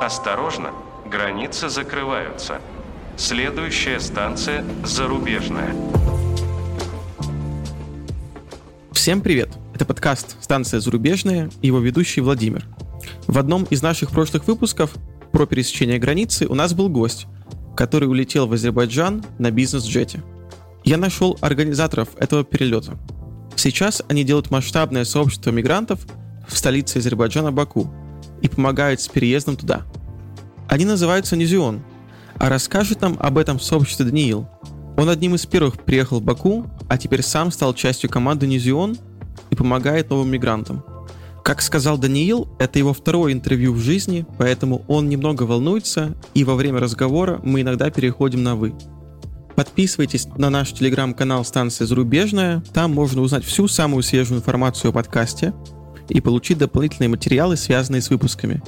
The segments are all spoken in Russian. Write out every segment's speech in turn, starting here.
Осторожно, границы закрываются. Следующая станция «Зарубежная». Всем привет! Это подкаст «Станция зарубежная» и его ведущий Владимир. В одном из наших прошлых выпусков про пересечение границы у нас был гость, который улетел в Азербайджан на бизнес-джете. Я нашел организаторов этого перелета. Сейчас они делают масштабное сообщество мигрантов в столице Азербайджана Баку и помогают с переездом туда. Они называются Низион, а расскажет нам об этом сообществе Даниил. Он одним из первых приехал в Баку, а теперь сам стал частью команды Низион и помогает новым мигрантам. Как сказал Даниил, это его второе интервью в жизни, поэтому он немного волнуется, и во время разговора мы иногда переходим на «вы». Подписывайтесь на наш телеграм-канал «Станция зарубежная», там можно узнать всю самую свежую информацию о подкасте и получить дополнительные материалы, связанные с выпусками.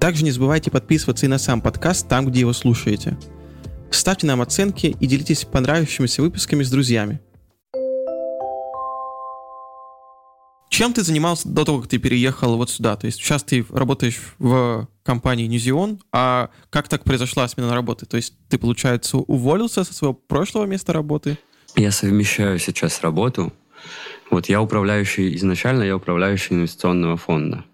Также не забывайте подписываться и на сам подкаст там, где его слушаете. Ставьте нам оценки и делитесь понравившимися выпусками с друзьями. Чем ты занимался до того, как ты переехал вот сюда? То есть сейчас ты работаешь в компании Ньюзион, а как так произошла смена работы? То есть ты, получается, уволился со своего прошлого места работы? Я совмещаю сейчас работу. Вот я управляющий, изначально я управляющий инвестиционного фонда,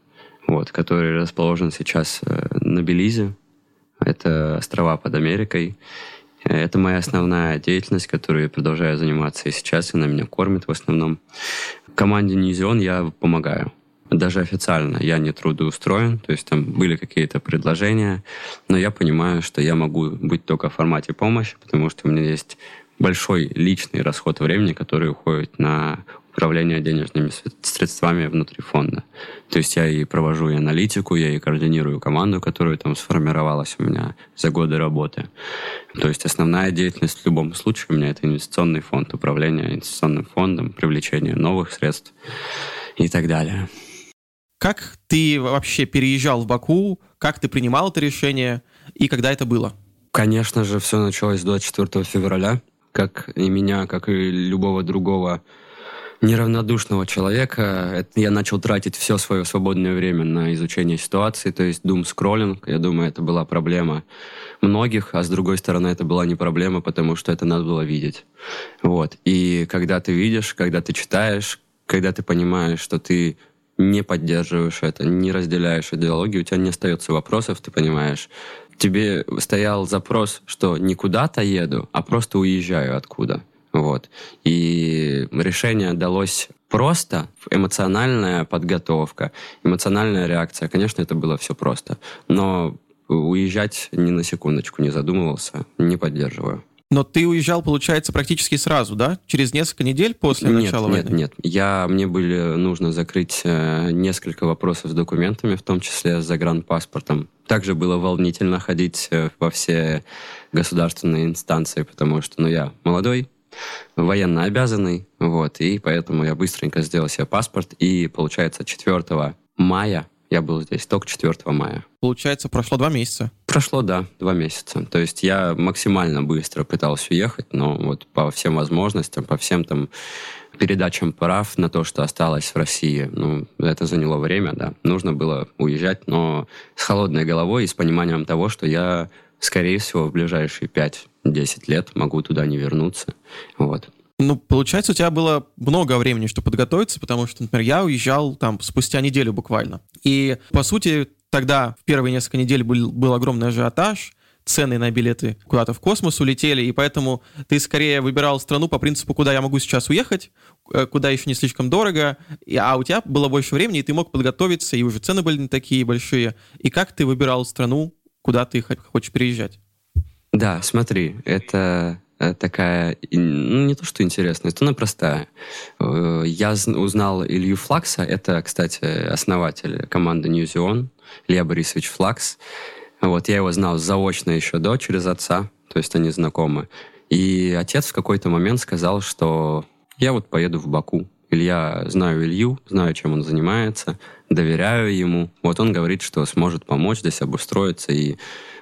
вот, который расположен сейчас э, на Белизе. Это острова под Америкой. Это моя основная деятельность, которую я продолжаю заниматься и сейчас, она меня кормит в основном. Команде Низион я помогаю. Даже официально я не трудоустроен, то есть там были какие-то предложения, но я понимаю, что я могу быть только в формате помощи, потому что у меня есть большой личный расход времени, который уходит на управления денежными средствами внутри фонда. То есть я и провожу и аналитику, я и координирую команду, которая там сформировалась у меня за годы работы. То есть основная деятельность в любом случае у меня это инвестиционный фонд, управление инвестиционным фондом, привлечение новых средств и так далее. Как ты вообще переезжал в Баку? Как ты принимал это решение? И когда это было? Конечно же, все началось 24 февраля. Как и меня, как и любого другого неравнодушного человека. Я начал тратить все свое свободное время на изучение ситуации, то есть дум скроллинг. Я думаю, это была проблема многих, а с другой стороны, это была не проблема, потому что это надо было видеть. Вот. И когда ты видишь, когда ты читаешь, когда ты понимаешь, что ты не поддерживаешь это, не разделяешь идеологию, у тебя не остается вопросов, ты понимаешь. Тебе стоял запрос, что не куда-то еду, а просто уезжаю откуда. Вот. И решение далось просто, эмоциональная подготовка, эмоциональная реакция. Конечно, это было все просто. Но уезжать ни на секундочку не задумывался, не поддерживаю. Но ты уезжал, получается, практически сразу, да? Через несколько недель после нет, начала нет, войны? Нет, нет. Я, мне были нужно закрыть э, несколько вопросов с документами, в том числе с загранпаспортом. Также было волнительно ходить э, во все государственные инстанции, потому что ну, я молодой, военно обязанный, вот, и поэтому я быстренько сделал себе паспорт, и, получается, 4 мая я был здесь, только 4 мая. Получается, прошло два месяца. Прошло, да, два месяца. То есть я максимально быстро пытался уехать, но вот по всем возможностям, по всем там передачам прав на то, что осталось в России, ну, это заняло время, да. Нужно было уезжать, но с холодной головой и с пониманием того, что я скорее всего, в ближайшие 5-10 лет могу туда не вернуться. Вот. Ну, получается, у тебя было много времени, чтобы подготовиться, потому что, например, я уезжал там спустя неделю буквально. И, по сути, тогда в первые несколько недель был, был огромный ажиотаж, цены на билеты куда-то в космос улетели, и поэтому ты скорее выбирал страну по принципу, куда я могу сейчас уехать, э, куда еще не слишком дорого, а у тебя было больше времени, и ты мог подготовиться, и уже цены были не такие большие. И как ты выбирал страну, куда ты хочешь переезжать. Да, смотри, это э, такая, ну, не то что интересная, это она простая. Э, я узнал Илью Флакса, это, кстати, основатель команды Ньюзион, Илья Борисович Флакс. Вот, я его знал заочно еще до, через отца, то есть они знакомы. И отец в какой-то момент сказал, что я вот поеду в Баку. Илья, знаю Илью, знаю, чем он занимается, доверяю ему. Вот он говорит, что сможет помочь здесь обустроиться. И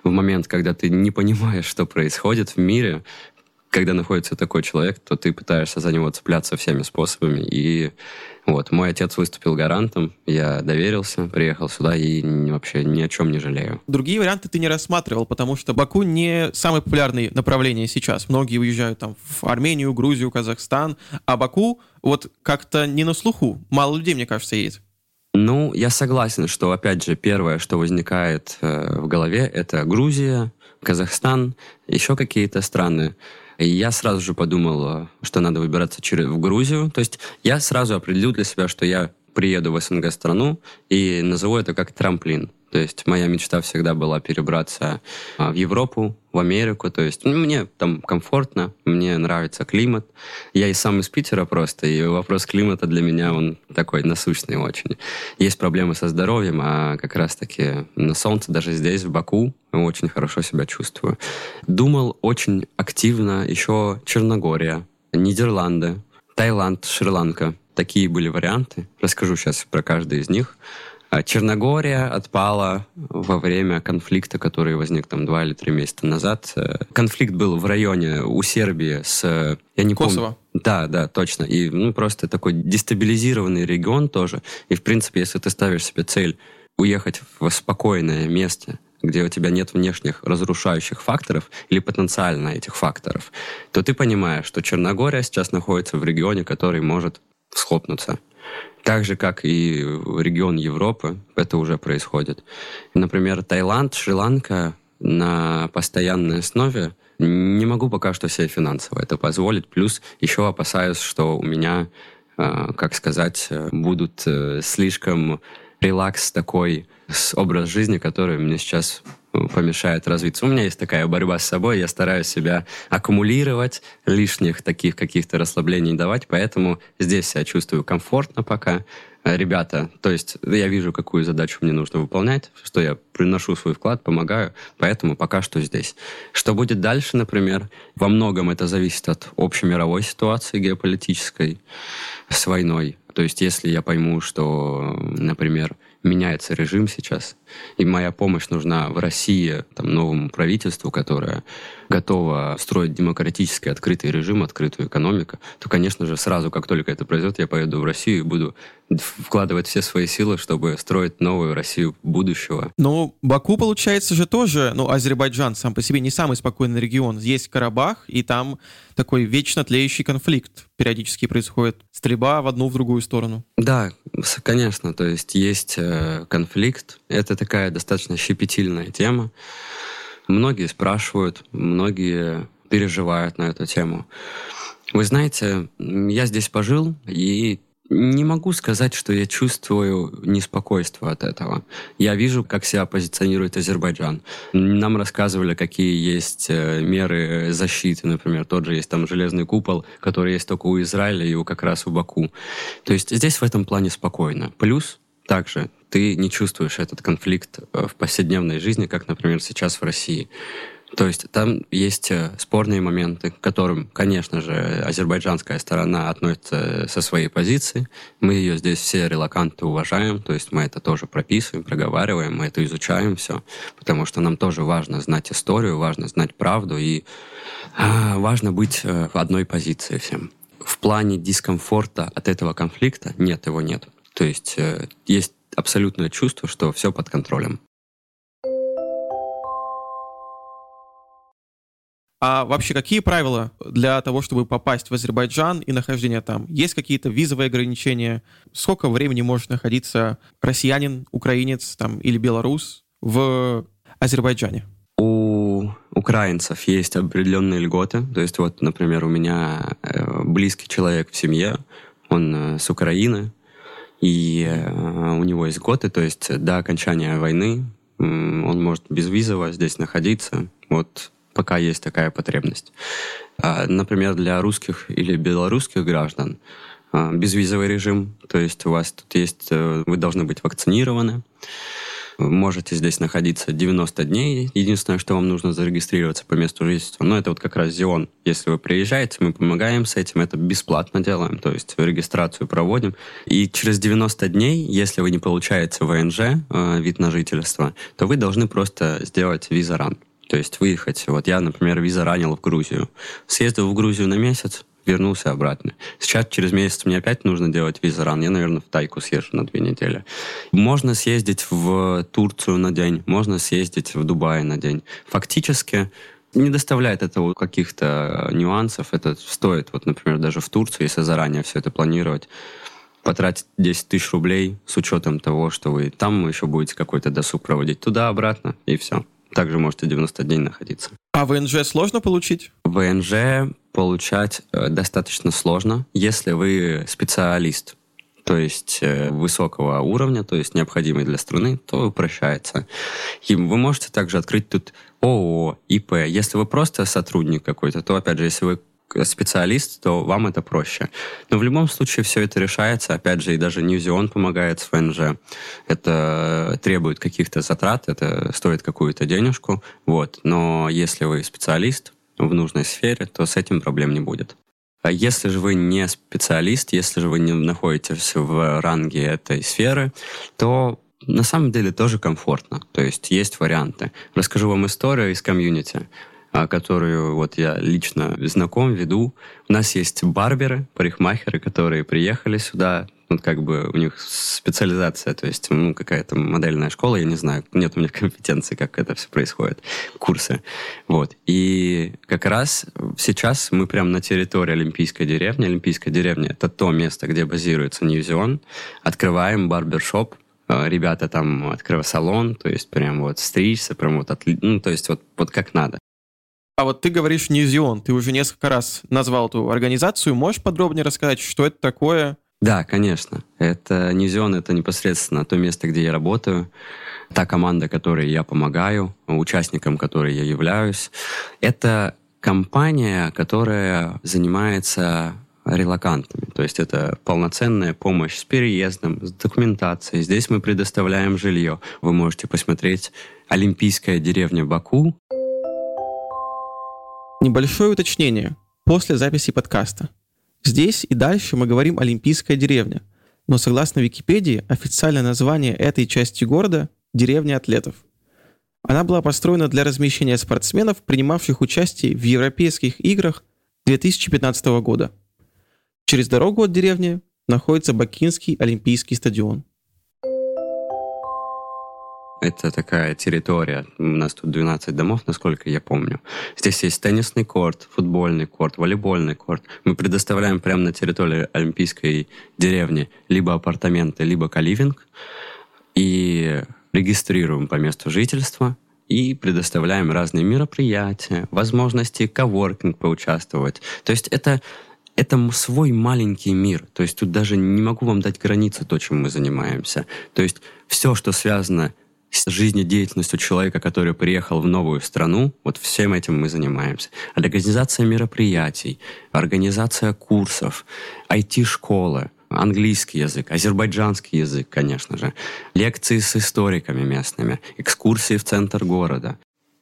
в момент, когда ты не понимаешь, что происходит в мире, когда находится такой человек, то ты пытаешься за него цепляться всеми способами. И вот, мой отец выступил гарантом, я доверился, приехал сюда и вообще ни о чем не жалею. Другие варианты ты не рассматривал, потому что Баку не самое популярное направление сейчас. Многие уезжают там в Армению, Грузию, Казахстан, а Баку вот как-то не на слуху. Мало людей, мне кажется, едет. Ну, я согласен, что, опять же, первое, что возникает э, в голове, это Грузия, Казахстан, еще какие-то страны. И я сразу же подумал, что надо выбираться через, в Грузию. То есть я сразу определил для себя, что я приеду в СНГ-страну и назову это как трамплин. То есть моя мечта всегда была перебраться а, в Европу, в Америку. То есть ну, мне там комфортно, мне нравится климат. Я и сам из Питера просто, и вопрос климата для меня, он такой насущный очень. Есть проблемы со здоровьем, а как раз-таки на солнце, даже здесь, в Баку, очень хорошо себя чувствую. Думал очень активно еще Черногория, Нидерланды, Таиланд, Шри-Ланка. Такие были варианты. Расскажу сейчас про каждый из них. А Черногория отпала во время конфликта, который возник там два или три месяца назад. Э, конфликт был в районе у Сербии с... Я не Косово. помню. Да, да, точно. И ну, просто такой дестабилизированный регион тоже. И, в принципе, если ты ставишь себе цель уехать в спокойное место, где у тебя нет внешних разрушающих факторов или потенциально этих факторов, то ты понимаешь, что Черногория сейчас находится в регионе, который может схлопнуться. Так же, как и регион Европы, это уже происходит. Например, Таиланд, Шри-Ланка на постоянной основе не могу пока что себе финансово это позволить. Плюс еще опасаюсь, что у меня, а, как сказать, будут э, слишком релакс такой образ жизни, который мне сейчас помешает развиться. У меня есть такая борьба с собой, я стараюсь себя аккумулировать, лишних таких каких-то расслаблений давать, поэтому здесь я чувствую комфортно пока. Ребята, то есть я вижу, какую задачу мне нужно выполнять, что я приношу свой вклад, помогаю, поэтому пока что здесь. Что будет дальше, например, во многом это зависит от общемировой ситуации геополитической с войной. То есть если я пойму, что, например, меняется режим сейчас, и моя помощь нужна в России там, новому правительству, которое готово строить демократический открытый режим, открытую экономику, то, конечно же, сразу, как только это произойдет, я поеду в Россию и буду вкладывать все свои силы, чтобы строить новую Россию будущего. Ну, Баку, получается же тоже, ну, Азербайджан сам по себе не самый спокойный регион. Есть Карабах, и там такой вечно тлеющий конфликт. Периодически происходит стрельба в одну, в другую сторону. Да, конечно. То есть есть э, конфликт. Это такая достаточно щепетильная тема. Многие спрашивают, многие переживают на эту тему. Вы знаете, я здесь пожил, и не могу сказать, что я чувствую неспокойство от этого. Я вижу, как себя позиционирует Азербайджан. Нам рассказывали, какие есть э, меры защиты, например, тот же есть там железный купол, который есть только у Израиля и у как раз у Баку. То есть здесь в этом плане спокойно. Плюс также ты не чувствуешь этот конфликт э, в повседневной жизни, как, например, сейчас в России. То есть там есть э, спорные моменты, к которым, конечно же, азербайджанская сторона относится со своей позиции. Мы ее здесь все релаканты уважаем, то есть мы это тоже прописываем, проговариваем, мы это изучаем все, потому что нам тоже важно знать историю, важно знать правду и э, важно быть э, в одной позиции всем. В плане дискомфорта от этого конфликта нет, его нет. То есть э, есть абсолютное чувство, что все под контролем. А вообще какие правила для того, чтобы попасть в Азербайджан и нахождение там? Есть какие-то визовые ограничения? Сколько времени может находиться россиянин, украинец там, или белорус в Азербайджане? У украинцев есть определенные льготы. То есть вот, например, у меня э, близкий человек в семье, он э, с Украины, и э, у него есть годы, то есть до окончания войны он может безвизово здесь находиться. Вот пока есть такая потребность. А, например, для русских или белорусских граждан а, безвизовый режим, то есть у вас тут есть, э, вы должны быть вакцинированы, можете здесь находиться 90 дней. Единственное, что вам нужно зарегистрироваться по месту жительства, ну, это вот как раз ЗИОН. Если вы приезжаете, мы помогаем с этим, это бесплатно делаем, то есть регистрацию проводим. И через 90 дней, если вы не получаете ВНЖ, э, вид на жительство, то вы должны просто сделать виза ран. То есть выехать. Вот я, например, виза ранил в Грузию. Съездил в Грузию на месяц, вернулся обратно. Сейчас через месяц мне опять нужно делать визаран. Я, наверное, в Тайку съезжу на две недели. Можно съездить в Турцию на день, можно съездить в Дубай на день. Фактически не доставляет это каких-то нюансов. Это стоит, вот, например, даже в Турцию, если заранее все это планировать, потратить 10 тысяч рублей с учетом того, что вы там еще будете какой-то досуг проводить туда-обратно, и все. Также можете 90 дней находиться. А ВНЖ сложно получить? ВНЖ получать э, достаточно сложно, если вы специалист то есть э, высокого уровня, то есть необходимый для страны, то упрощается. И вы можете также открыть тут ООО, ИП. Если вы просто сотрудник какой-то, то, опять же, если вы специалист, то вам это проще. Но в любом случае все это решается. Опять же, и даже Ньюзион помогает с ВНЖ. Это требует каких-то затрат, это стоит какую-то денежку. Вот. Но если вы специалист в нужной сфере, то с этим проблем не будет. А если же вы не специалист, если же вы не находитесь в ранге этой сферы, то на самом деле тоже комфортно. То есть есть варианты. Расскажу вам историю из комьюнити. А, которую вот я лично знаком, веду. У нас есть барберы, парикмахеры, которые приехали сюда, вот как бы у них специализация, то есть ну, какая-то модельная школа, я не знаю, нет у меня компетенции, как это все происходит, курсы. Вот. И как раз сейчас мы прямо на территории Олимпийской деревни. Олимпийская деревня — это то место, где базируется Ньюзион. Открываем барбершоп, а, ребята там открывают салон, то есть прям вот стричься, прям вот, отли... ну, то есть вот, вот как надо. А вот ты говоришь Ньюзион, ты уже несколько раз назвал эту организацию. Можешь подробнее рассказать, что это такое? Да, конечно. Это Ньюзион, это непосредственно то место, где я работаю, та команда, которой я помогаю, участником которой я являюсь. Это компания, которая занимается релакантами. То есть это полноценная помощь с переездом, с документацией. Здесь мы предоставляем жилье. Вы можете посмотреть Олимпийская деревня Баку. Небольшое уточнение после записи подкаста. Здесь и дальше мы говорим «Олимпийская деревня», но согласно Википедии официальное название этой части города – «Деревня атлетов». Она была построена для размещения спортсменов, принимавших участие в Европейских играх 2015 года. Через дорогу от деревни находится Бакинский Олимпийский стадион. Это такая территория. У нас тут 12 домов, насколько я помню. Здесь есть теннисный корт, футбольный корт, волейбольный корт. Мы предоставляем прямо на территории Олимпийской деревни либо апартаменты, либо каливинг. И регистрируем по месту жительства и предоставляем разные мероприятия, возможности коворкинг поучаствовать. То есть это это свой маленький мир. То есть тут даже не могу вам дать границы то, чем мы занимаемся. То есть все, что связано с жизнедеятельностью человека, который приехал в новую страну, вот всем этим мы занимаемся. Организация мероприятий, организация курсов, IT-школы, английский язык, азербайджанский язык, конечно же, лекции с историками местными, экскурсии в центр города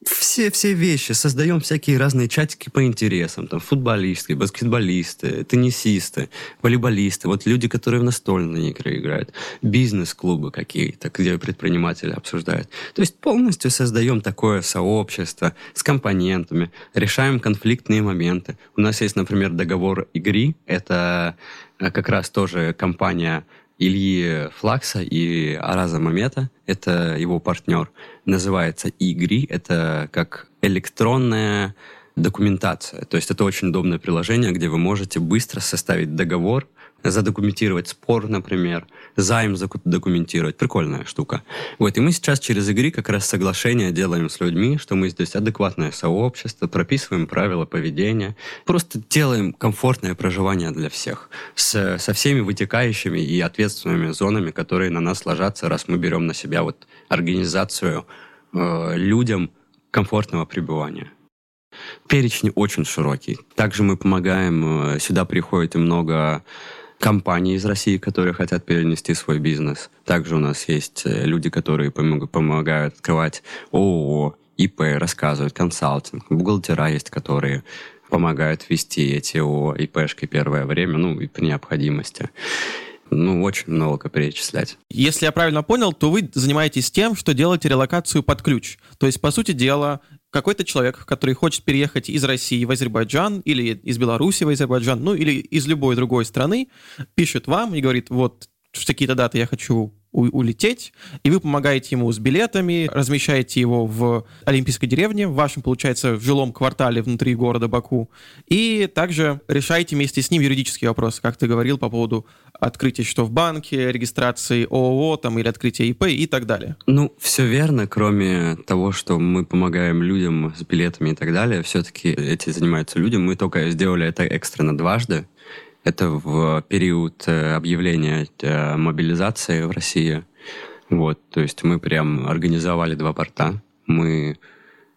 все, все вещи, создаем всякие разные чатики по интересам, там, футболисты, баскетболисты, теннисисты, волейболисты, вот люди, которые в настольные игры играют, бизнес-клубы какие-то, где предприниматели обсуждают. То есть полностью создаем такое сообщество с компонентами, решаем конфликтные моменты. У нас есть, например, договор игры, это э, как раз тоже компания Ильи Флакса и Араза Мамета, это его партнер, называется Игри, это как электронная документация. То есть это очень удобное приложение, где вы можете быстро составить договор задокументировать спор, например, займ задокументировать. Прикольная штука. Вот, и мы сейчас через игры как раз соглашение делаем с людьми, что мы здесь адекватное сообщество, прописываем правила поведения, просто делаем комфортное проживание для всех, с, со всеми вытекающими и ответственными зонами, которые на нас ложатся, раз мы берем на себя вот организацию э, людям комфортного пребывания. Перечень очень широкий. Также мы помогаем, э, сюда приходит и много компании из России, которые хотят перенести свой бизнес. Также у нас есть э, люди, которые помогают открывать ООО, ИП, рассказывают консалтинг. Бухгалтера есть, которые помогают вести эти ООО, ИПшки первое время, ну, и при необходимости. Ну, очень много перечислять. Если я правильно понял, то вы занимаетесь тем, что делаете релокацию под ключ. То есть, по сути дела, какой-то человек, который хочет переехать из России в Азербайджан или из Беларуси в Азербайджан, ну или из любой другой страны, пишет вам и говорит, вот в такие-то даты я хочу улететь, и вы помогаете ему с билетами, размещаете его в Олимпийской деревне, в вашем, получается, в жилом квартале внутри города Баку, и также решаете вместе с ним юридические вопросы, как ты говорил, по поводу открытия что в банке, регистрации ООО там, или открытия ИП и так далее. Ну, все верно, кроме того, что мы помогаем людям с билетами и так далее, все-таки эти занимаются люди, мы только сделали это экстренно дважды, это в период э, объявления э, мобилизации в России. Вот, то есть мы прям организовали два порта. Мы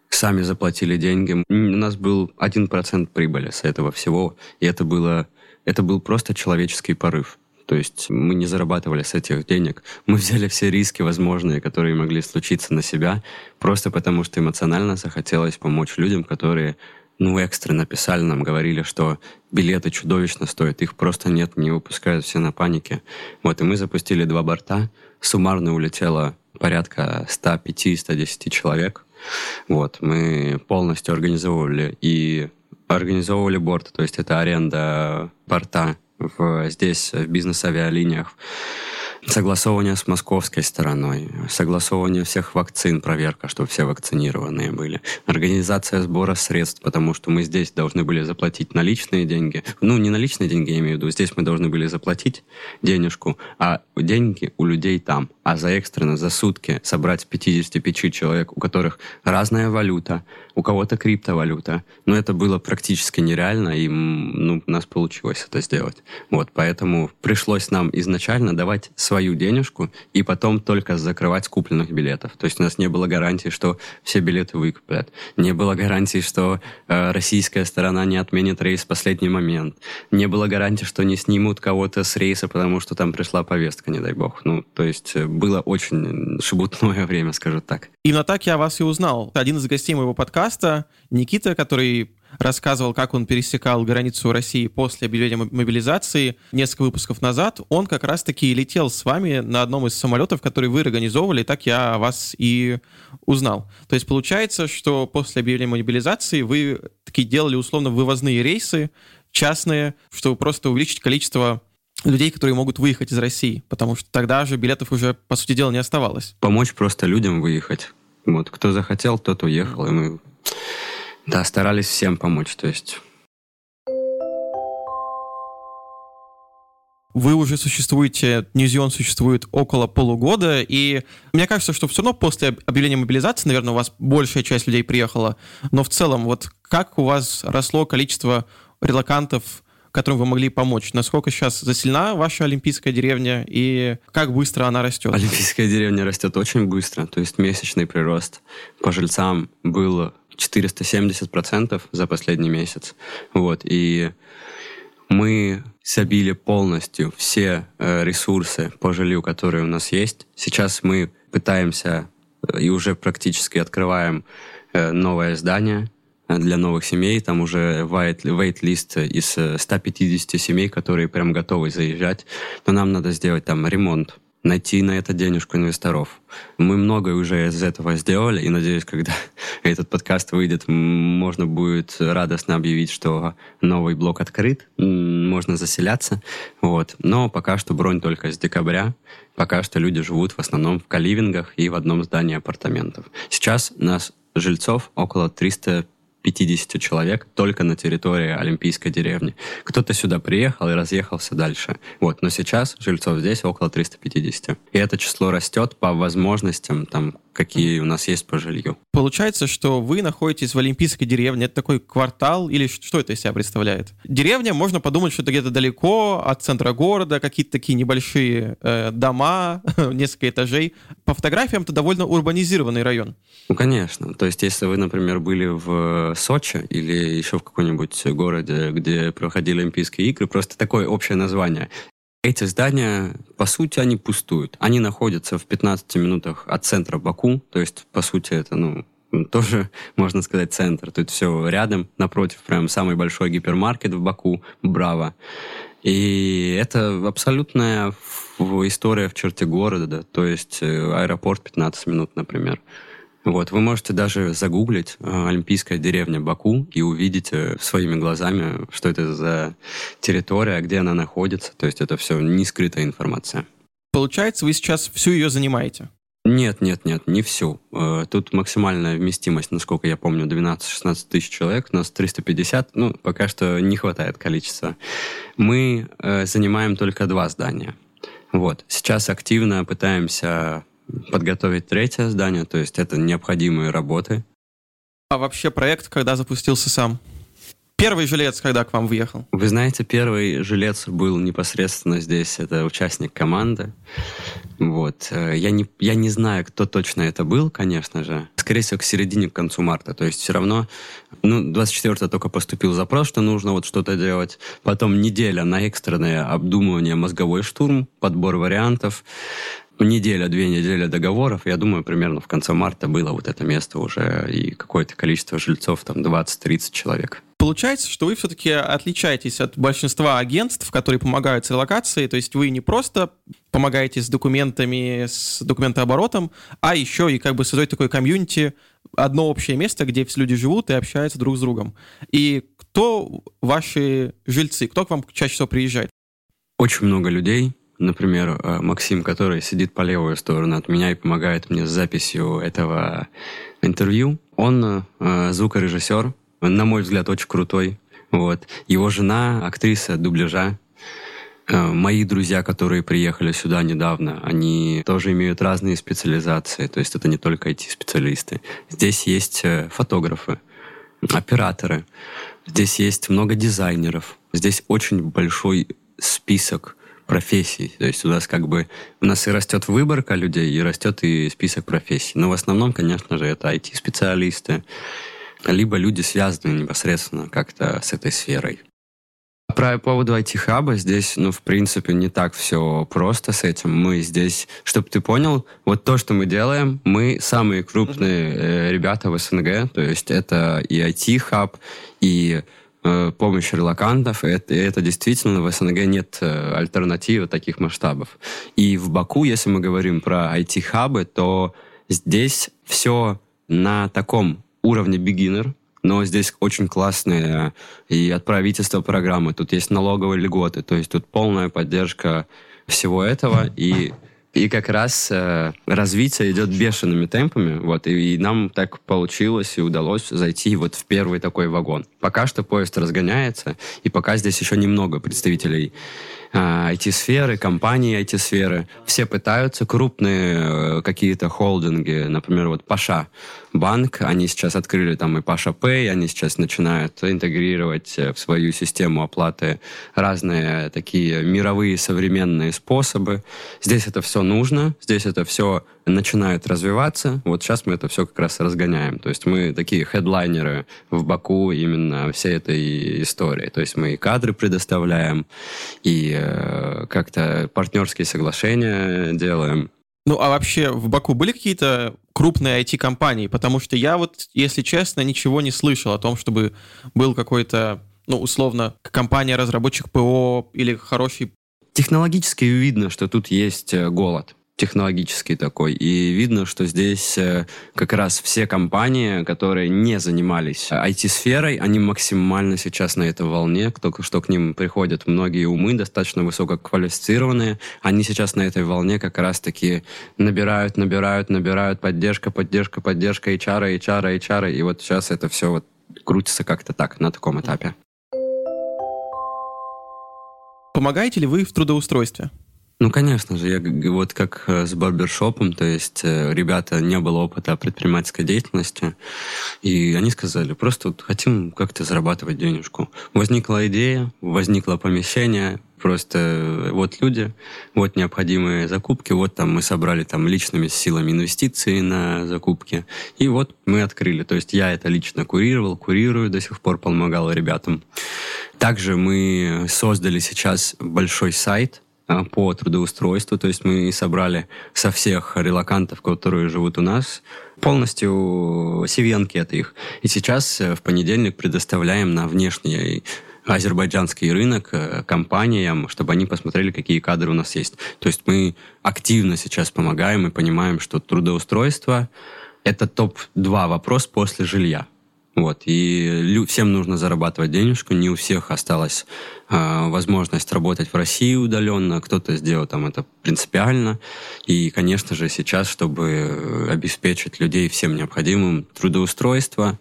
сами заплатили деньги. У нас был один процент прибыли с этого всего, и это было это был просто человеческий порыв. То есть мы не зарабатывали с этих денег. Мы взяли все риски возможные, которые могли случиться на себя, просто потому что эмоционально захотелось помочь людям, которые ну, экстренно писали нам, говорили, что билеты чудовищно стоят, их просто нет, не выпускают все на панике. Вот, и мы запустили два борта, суммарно улетело порядка 105-110 человек. Вот, мы полностью организовывали и организовывали борт, то есть это аренда борта в, здесь, в бизнес-авиалиниях согласование с московской стороной, согласование всех вакцин, проверка, чтобы все вакцинированные были, организация сбора средств, потому что мы здесь должны были заплатить наличные деньги. Ну, не наличные деньги, я имею в виду, здесь мы должны были заплатить денежку, а деньги у людей там. А за экстренно, за сутки собрать 55 человек, у которых разная валюта, у кого-то криптовалюта. Но это было практически нереально, и ну, у нас получилось это сделать. Вот, поэтому пришлось нам изначально давать свою денежку и потом только закрывать купленных билетов. То есть у нас не было гарантии, что все билеты выкупят. Не было гарантии, что э, российская сторона не отменит рейс в последний момент. Не было гарантии, что не снимут кого-то с рейса, потому что там пришла повестка, не дай бог. Ну, то есть э, было очень шебутное время, скажу так. Именно так я вас и узнал. Один из гостей моего подкаста, Никита, который рассказывал, как он пересекал границу России после объявления мобилизации несколько выпусков назад, он как раз-таки летел с вами на одном из самолетов, который вы организовывали, так я вас и узнал. То есть получается, что после объявления мобилизации вы такие делали условно вывозные рейсы, частные, чтобы просто увеличить количество людей, которые могут выехать из России, потому что тогда же билетов уже, по сути дела, не оставалось. Помочь просто людям выехать. Вот, кто захотел, тот уехал, и мы да, старались всем помочь, то есть... Вы уже существуете, Ньюзион существует около полугода, и мне кажется, что все равно после объявления мобилизации, наверное, у вас большая часть людей приехала, но в целом, вот как у вас росло количество релакантов, которым вы могли помочь? Насколько сейчас засильна ваша олимпийская деревня и как быстро она растет? Олимпийская деревня растет очень быстро, то есть месячный прирост по жильцам был 470% за последний месяц. Вот, и мы забили полностью все э, ресурсы по жилью, которые у нас есть. Сейчас мы пытаемся э, и уже практически открываем э, новое здание для новых семей. Там уже вейт-лист из 150 семей, которые прям готовы заезжать. Но нам надо сделать там ремонт найти на это денежку инвесторов. Мы многое уже из этого сделали, и надеюсь, когда этот подкаст выйдет, можно будет радостно объявить, что новый блок открыт, можно заселяться. Вот. Но пока что бронь только с декабря. Пока что люди живут в основном в каливингах и в одном здании апартаментов. Сейчас нас жильцов около 300 50 человек только на территории Олимпийской деревни. Кто-то сюда приехал и разъехался дальше. Вот, но сейчас жильцов здесь около 350. И это число растет по возможностям там какие у нас есть по жилью. Получается, что вы находитесь в Олимпийской деревне. Это такой квартал или что это из себя представляет? Деревня, можно подумать, что это где-то далеко от центра города, какие-то такие небольшие э, дома, несколько этажей. По фотографиям это довольно урбанизированный район. Ну, конечно. То есть, если вы, например, были в Сочи или еще в каком-нибудь городе, где проходили Олимпийские игры, просто такое общее название. Эти здания, по сути, они пустуют. Они находятся в 15 минутах от центра Баку, то есть, по сути, это, ну, тоже, можно сказать, центр. Тут все рядом, напротив, прям самый большой гипермаркет в Баку, Браво. И это абсолютная история в черте города, да, то есть э, аэропорт 15 минут, например. Вот, вы можете даже загуглить э, Олимпийская деревня Баку и увидите своими глазами, что это за территория, где она находится. То есть это все не скрытая информация. Получается, вы сейчас всю ее занимаете? Нет, нет, нет, не всю. Э, тут максимальная вместимость, насколько я помню, 12-16 тысяч человек. У нас 350, ну, пока что не хватает количества. Мы э, занимаем только два здания. Вот. Сейчас активно пытаемся подготовить третье здание, то есть это необходимые работы. А вообще проект когда запустился сам? Первый жилец, когда к вам въехал? Вы знаете, первый жилец был непосредственно здесь, это участник команды. Вот. Э, я не, я не знаю, кто точно это был, конечно же. Скорее всего, к середине, к концу марта. То есть все равно, ну, 24-го только поступил запрос, что нужно вот что-то делать. Потом неделя на экстренное обдумывание, мозговой штурм, подбор вариантов неделя, две недели договоров, я думаю, примерно в конце марта было вот это место уже и какое-то количество жильцов, там 20-30 человек. Получается, что вы все-таки отличаетесь от большинства агентств, которые помогают с релокацией, то есть вы не просто помогаете с документами, с документооборотом, а еще и как бы создаете такое комьюнити, одно общее место, где все люди живут и общаются друг с другом. И кто ваши жильцы, кто к вам чаще всего приезжает? Очень много людей, например, э, Максим, который сидит по левую сторону от меня и помогает мне с записью этого интервью, он э, звукорежиссер, на мой взгляд, очень крутой. Вот. Его жена актриса дубляжа. Э, мои друзья, которые приехали сюда недавно, они тоже имеют разные специализации, то есть это не только IT-специалисты. Здесь есть фотографы, операторы, здесь есть много дизайнеров, здесь очень большой список профессий. То есть у нас как бы у нас и растет выборка людей, и растет и список профессий. Но в основном, конечно же, это IT-специалисты, либо люди, связанные непосредственно как-то с этой сферой. Про поводу IT-хаба здесь, ну, в принципе, не так все просто с этим. Мы здесь, чтобы ты понял, вот то, что мы делаем, мы самые крупные э, ребята в СНГ, то есть это и IT-хаб, и помощь релакантов. Это, это действительно в СНГ нет э, альтернативы таких масштабов. И в Баку, если мы говорим про IT-хабы, то здесь все на таком уровне beginner, но здесь очень классные и от правительства программы. Тут есть налоговые льготы, то есть тут полная поддержка всего этого. И и как раз э, развитие идет бешеными темпами, вот, и, и нам так получилось и удалось зайти вот в первый такой вагон. Пока что поезд разгоняется, и пока здесь еще немного представителей IT-сферы, а, компании IT-сферы. Все пытаются, крупные э, какие-то холдинги, например, вот Паша банк, они сейчас открыли там и Паша Pay, они сейчас начинают интегрировать э, в свою систему оплаты разные такие мировые современные способы. Здесь это все нужно, здесь это все начинает развиваться. Вот сейчас мы это все как раз разгоняем. То есть мы такие хедлайнеры в Баку именно всей этой истории. То есть мы и кадры предоставляем, и э, как-то партнерские соглашения делаем. Ну, а вообще в Баку были какие-то крупные IT-компании? Потому что я вот, если честно, ничего не слышал о том, чтобы был какой-то, ну, условно, компания-разработчик ПО или хороший... Технологически видно, что тут есть э, голод технологический такой. И видно, что здесь э, как раз все компании, которые не занимались IT-сферой, они максимально сейчас на этой волне, кто, что к ним приходят многие умы, достаточно высококвалифицированные, они сейчас на этой волне как раз-таки набирают, набирают, набирают поддержка, поддержка, поддержка HR, HR, HR, и вот сейчас это все вот крутится как-то так, на таком этапе. Помогаете ли вы в трудоустройстве? Ну, конечно же, я вот как э, с барбершопом, то есть э, ребята не было опыта предпринимательской деятельности, и они сказали, просто вот хотим как-то зарабатывать денежку. Возникла идея, возникло помещение, просто э, вот люди, вот необходимые закупки, вот там мы собрали там личными силами инвестиции на закупки, и вот мы открыли. То есть я это лично курировал, курирую, до сих пор помогал ребятам. Также мы создали сейчас большой сайт, по трудоустройству. То есть мы собрали со всех релакантов, которые живут у нас, полностью CV-анкеты их. И сейчас э, в понедельник предоставляем на внешний азербайджанский рынок э, компаниям, чтобы они посмотрели, какие кадры у нас есть. То есть мы активно сейчас помогаем и понимаем, что трудоустройство это топ-2 вопрос после жилья. Вот. И всем нужно зарабатывать денежку. Не у всех осталась э, возможность работать в России удаленно. Кто-то сделал там это принципиально. И, конечно же, сейчас, чтобы обеспечить людей всем необходимым трудоустройство,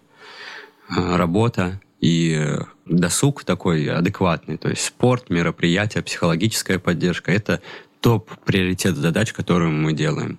э, работа и досуг такой адекватный, то есть спорт, мероприятия, психологическая поддержка, это топ-приоритет задач, которые мы делаем.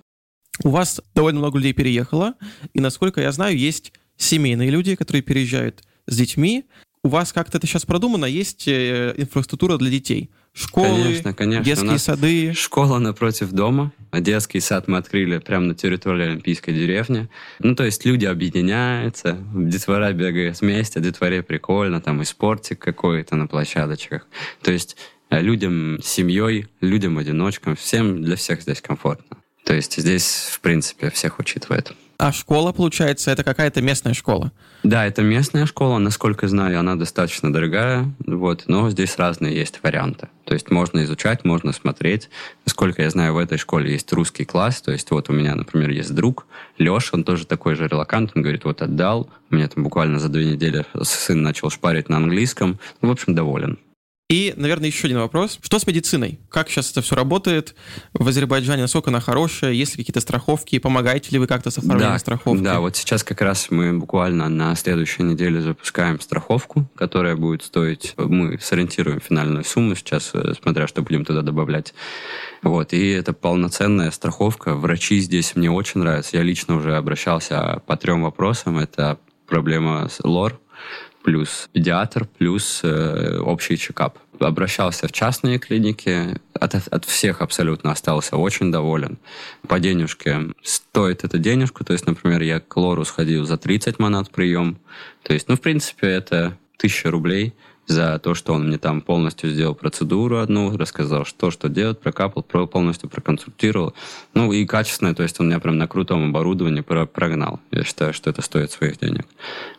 У вас довольно много людей переехало, и, насколько я знаю, есть семейные люди, которые переезжают с детьми. У вас как-то это сейчас продумано? Есть э, инфраструктура для детей? Школы, конечно, конечно. детские сады? Школа напротив дома. А детский сад мы открыли прямо на территории Олимпийской деревни. Ну, то есть люди объединяются, детвора бегает вместе, детворе прикольно, там и спортик какой-то на площадочках. То есть э, людям с семьей, людям-одиночкам, всем для всех здесь комфортно. То есть здесь, в принципе, всех учитывает. А школа, получается, это какая-то местная школа? Да, это местная школа, насколько знаю, она достаточно дорогая, вот, но здесь разные есть варианты. То есть можно изучать, можно смотреть. Насколько я знаю, в этой школе есть русский класс, то есть вот у меня, например, есть друг, Леша, он тоже такой же релакант, он говорит, вот отдал, у меня там буквально за две недели сын начал шпарить на английском, ну, в общем, доволен. И, наверное, еще один вопрос. Что с медициной? Как сейчас это все работает в Азербайджане? Насколько она хорошая? Есть ли какие-то страховки? Помогаете ли вы как-то с оформлением да, страховки? Да, вот сейчас как раз мы буквально на следующей неделе запускаем страховку, которая будет стоить... Мы сориентируем финальную сумму сейчас, э, смотря что будем туда добавлять. Вот, и это полноценная страховка. Врачи здесь мне очень нравятся. Я лично уже обращался по трем вопросам. Это проблема с лор, плюс педиатр, плюс э, общий чекап. Обращался в частные клиники, от, от всех абсолютно остался очень доволен. По денежке стоит это денежку, то есть, например, я к лору сходил за 30 монат прием, то есть, ну, в принципе, это 1000 рублей – за то, что он мне там полностью сделал процедуру одну, рассказал, что, что делать, прокапал, полностью проконсультировал. Ну и качественное, то есть он меня прям на крутом оборудовании прогнал. Я считаю, что это стоит своих денег.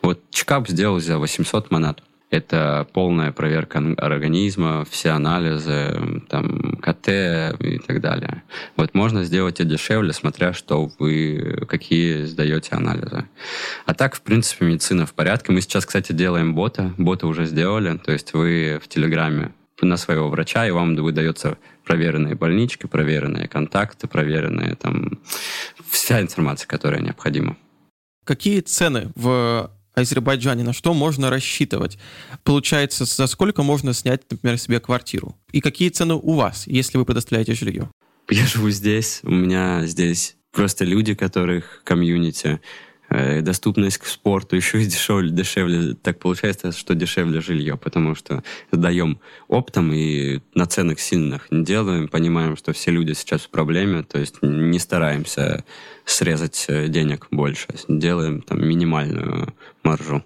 Вот чекап сделал за 800 монат. Это полная проверка организма, все анализы, там, КТ и так далее. Вот можно сделать и дешевле, смотря что вы, какие сдаете анализы. А так, в принципе, медицина в порядке. Мы сейчас, кстати, делаем бота. Бота уже сделали. То есть вы в Телеграме на своего врача, и вам выдается проверенные больнички, проверенные контакты, проверенные там вся информация, которая необходима. Какие цены в Азербайджане, на что можно рассчитывать? Получается, за сколько можно снять, например, себе квартиру? И какие цены у вас, если вы предоставляете жилье? Я живу здесь, у меня здесь просто люди, которых комьюнити, доступность к спорту еще дешевле, дешевле. Так получается, что дешевле жилье, потому что даем оптом и наценок сильных не делаем, понимаем, что все люди сейчас в проблеме, то есть не стараемся срезать э, денег больше, делаем там минимальную маржу.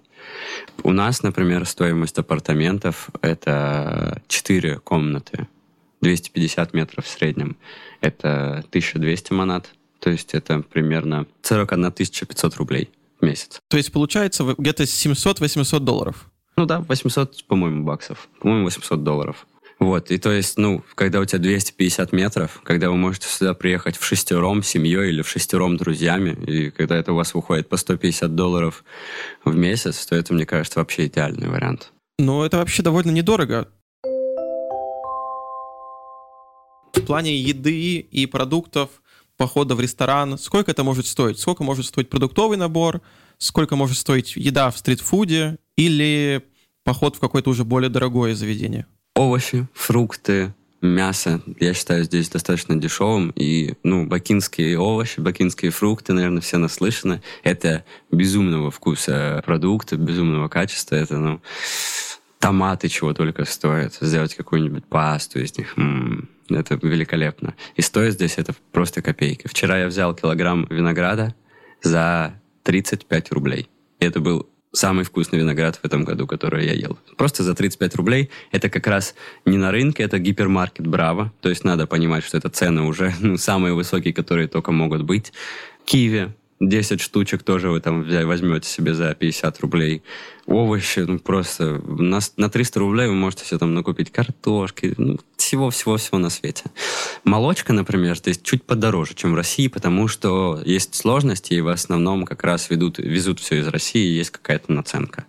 У нас, например, стоимость апартаментов — это 4 комнаты, 250 метров в среднем. Это 1200 манат, то есть это примерно 41 500 рублей в месяц. То есть получается где-то 700-800 долларов? Ну да, 800, по-моему, баксов. По-моему, 800 долларов. Вот, и то есть, ну, когда у тебя 250 метров, когда вы можете сюда приехать в шестером семьей или в шестером друзьями, и когда это у вас выходит по 150 долларов в месяц, то это, мне кажется, вообще идеальный вариант. Ну, это вообще довольно недорого. В плане еды и продуктов похода в ресторан, сколько это может стоить? Сколько может стоить продуктовый набор? Сколько может стоить еда в стритфуде? Или поход в какое-то уже более дорогое заведение? Овощи, фрукты, мясо, я считаю, здесь достаточно дешевым. И, ну, бакинские овощи, бакинские фрукты, наверное, все наслышаны. Это безумного вкуса продукты, безумного качества. Это, ну, томаты чего только стоят. Сделать какую-нибудь пасту из них. М-м, это великолепно. И стоит здесь это просто копейки. Вчера я взял килограмм винограда за 35 рублей. И это был самый вкусный виноград в этом году, который я ел. Просто за 35 рублей. Это как раз не на рынке, это гипермаркет Браво. То есть надо понимать, что это цены уже ну, самые высокие, которые только могут быть. Киви 10 штучек тоже вы там возьмете себе за 50 рублей. Овощи, ну просто на, на 300 рублей вы можете себе там накупить картошки, ну, всего-всего-всего на свете. Молочка, например, здесь чуть подороже, чем в России, потому что есть сложности, и в основном как раз ведут, везут все из России, есть какая-то наценка.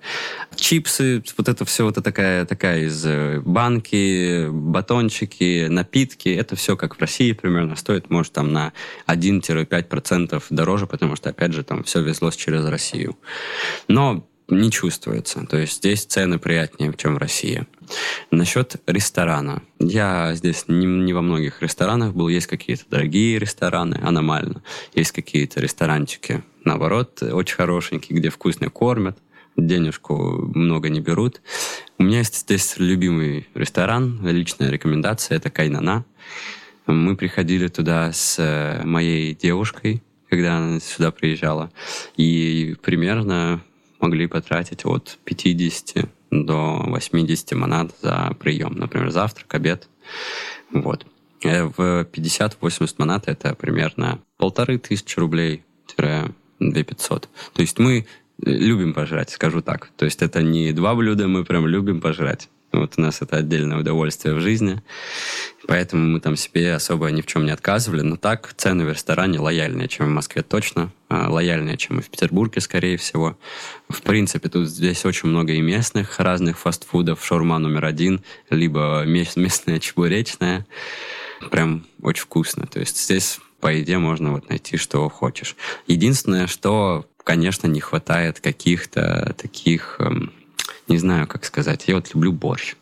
Чипсы, вот это все, вот это такая, такая из э, банки, батончики, напитки, это все как в России примерно стоит, может, там на 1-5% дороже, потому что, опять же, там все везлось через Россию. Но не чувствуется. То есть здесь цены приятнее, чем в России. Насчет ресторана. Я здесь не, не во многих ресторанах был. Есть какие-то дорогие рестораны, аномально. Есть какие-то ресторанчики, наоборот, очень хорошенькие, где вкусно кормят денежку много не берут. У меня есть здесь любимый ресторан, личная рекомендация, это Кайнана. Мы приходили туда с э, моей девушкой, когда она сюда приезжала, и примерно могли потратить от 50 до 80 монат за прием. Например, завтрак, обед. Вот. Э, в 50-80 монат это примерно полторы тысячи рублей 2500. То есть мы любим пожрать, скажу так. То есть это не два блюда, мы прям любим пожрать. Вот у нас это отдельное удовольствие в жизни. Поэтому мы там себе особо ни в чем не отказывали. Но так, цены в ресторане лояльнее, чем в Москве точно. А, лояльнее, чем и в Петербурге, скорее всего. В принципе, тут здесь очень много и местных разных фастфудов. Шаурма номер один, либо местная чебуречная. Прям очень вкусно. То есть здесь по еде можно вот найти, что хочешь. Единственное, что, конечно, не хватает каких-то таких эм, не знаю, как сказать, я вот люблю борщ.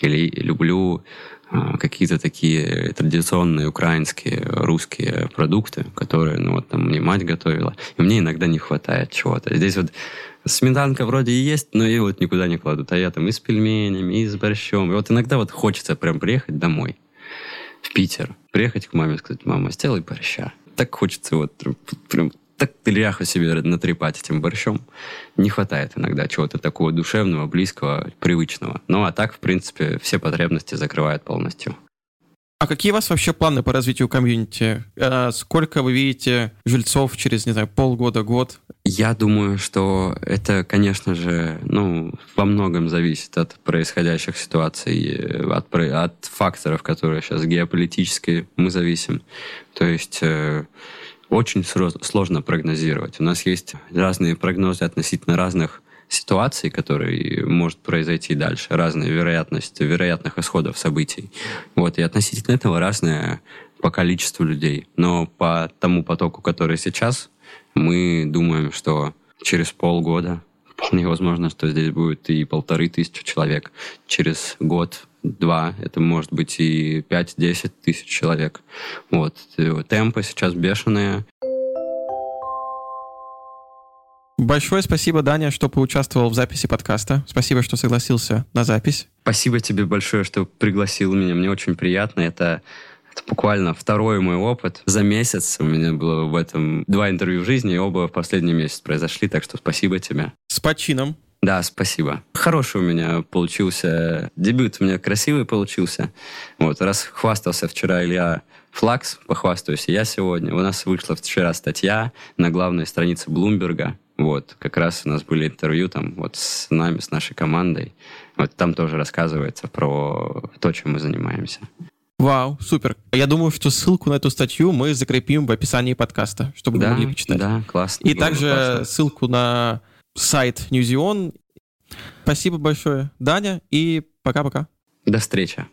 Или люблю а, какие-то такие традиционные украинские, русские продукты, которые, ну, вот там мне мать готовила, и мне иногда не хватает чего-то. Здесь вот сметанка вроде и есть, но ее вот никуда не кладут, а я там и с пельменями, и с борщом. И вот иногда вот хочется прям приехать домой, в Питер, приехать к маме, сказать, мама, сделай борща. Так хочется вот прям так ляху себе натрепать этим борщом. Не хватает иногда чего-то такого душевного, близкого, привычного. Ну, а так, в принципе, все потребности закрывают полностью. А какие у вас вообще планы по развитию комьюнити? Э, сколько вы видите жильцов через, не знаю, полгода, год? Я думаю, что это, конечно же, ну, во многом зависит от происходящих ситуаций, от, от факторов, которые сейчас геополитические мы зависим. То есть э, очень сложно прогнозировать. У нас есть разные прогнозы относительно разных ситуаций, которые может произойти дальше, разные вероятности, вероятных исходов событий. Вот, и относительно этого разное по количеству людей. Но по тому потоку, который сейчас, мы думаем, что через полгода вполне возможно, что здесь будет и полторы тысячи человек. Через год два, это может быть и 5-10 тысяч человек. Вот. Темпы сейчас бешеные. Большое спасибо, Даня, что поучаствовал в записи подкаста. Спасибо, что согласился на запись. Спасибо тебе большое, что пригласил меня. Мне очень приятно. Это, это буквально второй мой опыт. За месяц у меня было в этом два интервью в жизни, и оба в последний месяц произошли, так что спасибо тебе. С почином. Да, спасибо. Хороший у меня получился дебют, у меня красивый получился. Вот, раз хвастался вчера Илья Флакс, похвастаюсь я сегодня. У нас вышла вчера статья на главной странице Блумберга. Вот, как раз у нас были интервью там вот с нами, с нашей командой. Вот там тоже рассказывается про то, чем мы занимаемся. Вау, супер. Я думаю, что ссылку на эту статью мы закрепим в описании подкаста, чтобы да, вы могли почитать. Да, классно. И также классно. ссылку на сайт Newzion. Спасибо большое, Даня, и пока-пока. До встречи.